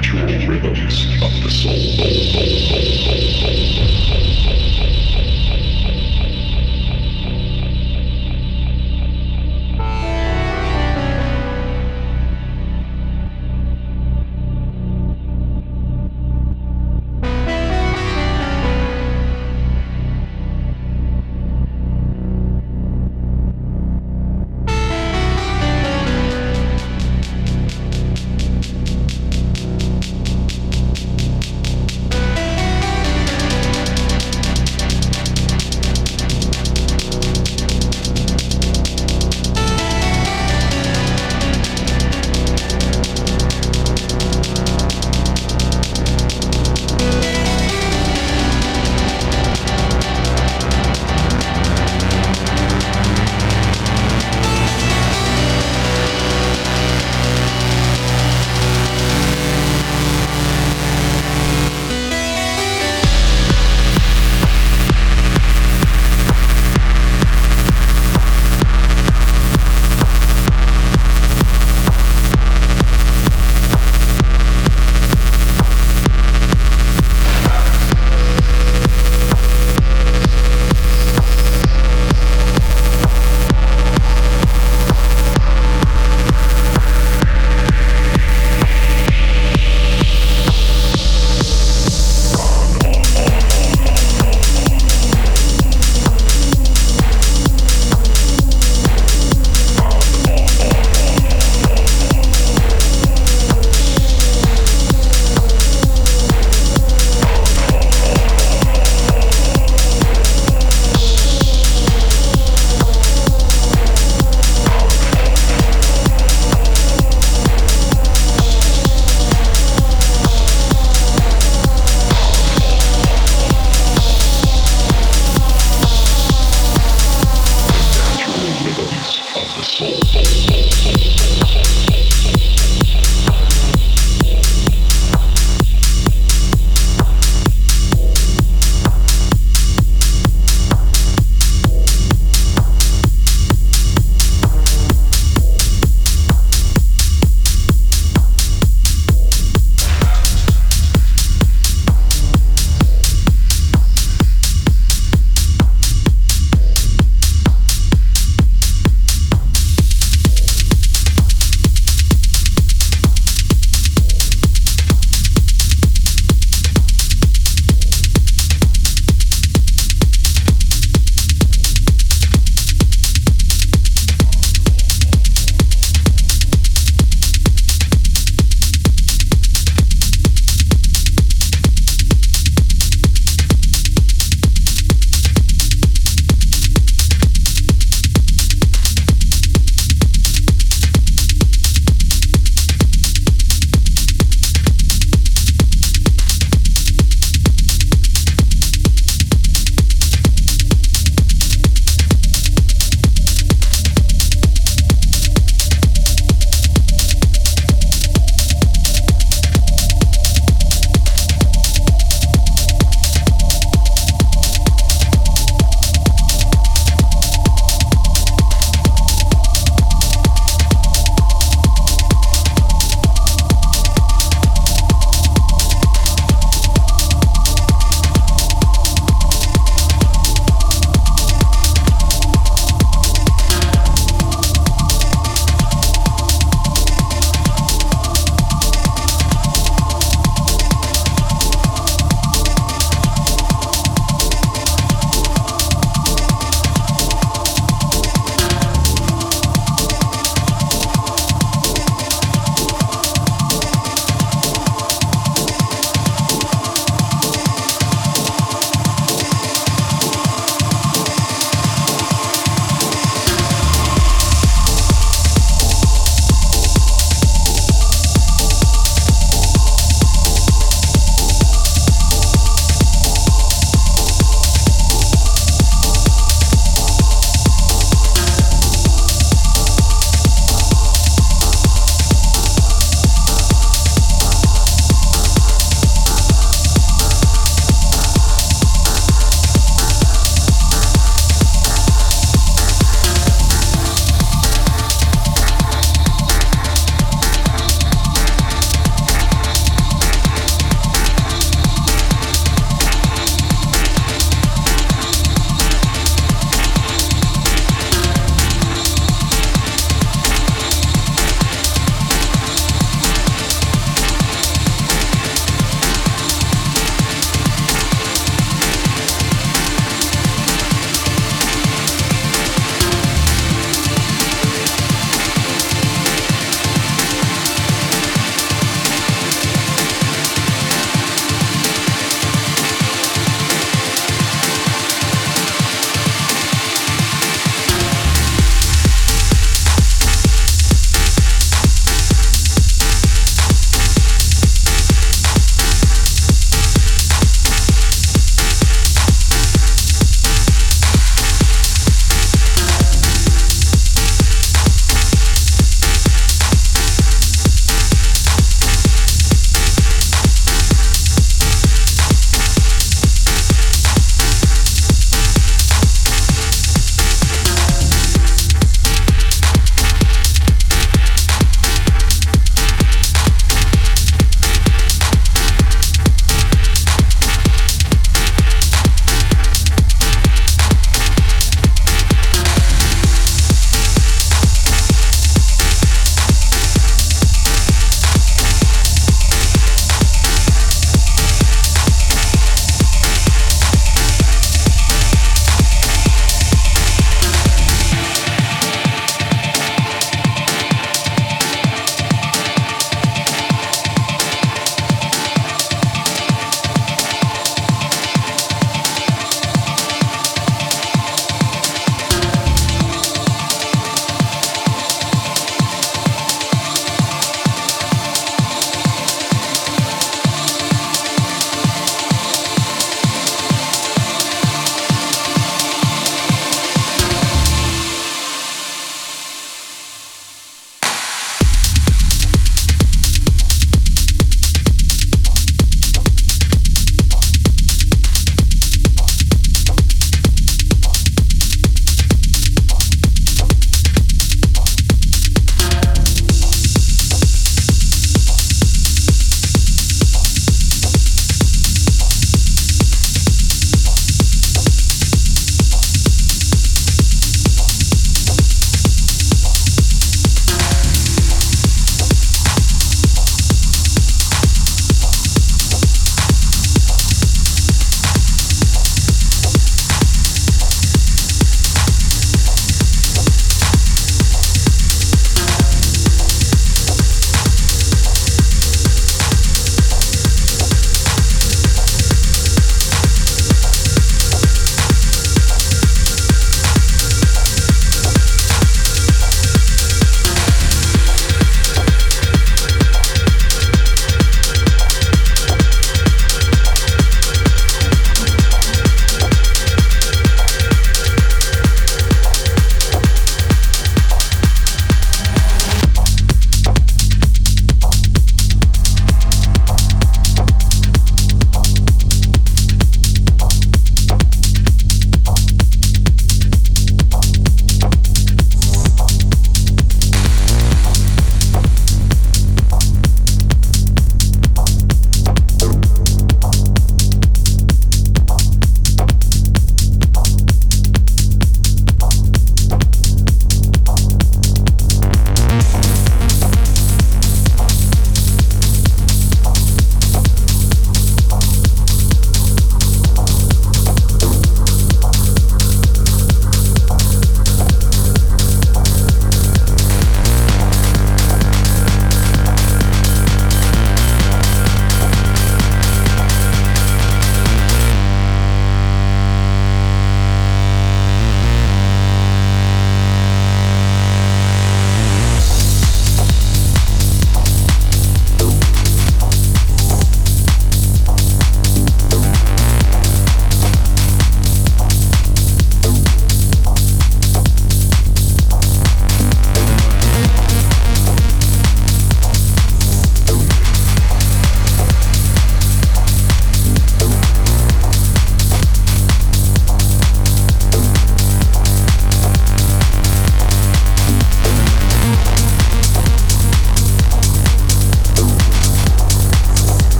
natural rhythms of the soul.